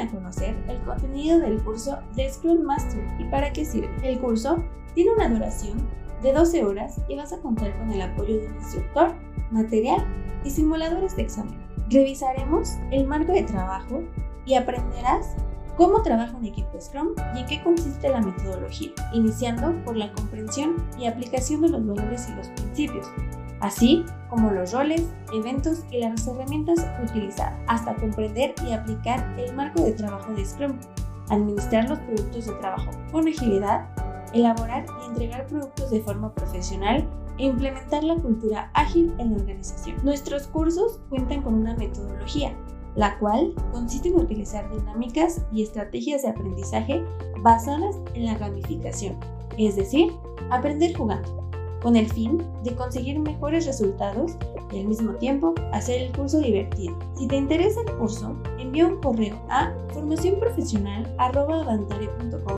a conocer el contenido del curso de Scrum Master y para qué sirve. El curso tiene una duración de 12 horas y vas a contar con el apoyo de un instructor, material y simuladores de examen. Revisaremos el marco de trabajo y aprenderás cómo trabaja un equipo Scrum y en qué consiste la metodología, iniciando por la comprensión y aplicación de los valores y los principios, así como los roles, eventos y las herramientas utilizadas, hasta comprender y aplicar el marco de trabajo de Scrum, administrar los productos de trabajo con agilidad, elaborar y entregar productos de forma profesional e implementar la cultura ágil en la organización. Nuestros cursos cuentan con una metodología, la cual consiste en utilizar dinámicas y estrategias de aprendizaje basadas en la gamificación, es decir, aprender jugando con el fin de conseguir mejores resultados y al mismo tiempo hacer el curso divertido. Si te interesa el curso, envía un correo a formacionprofesional.com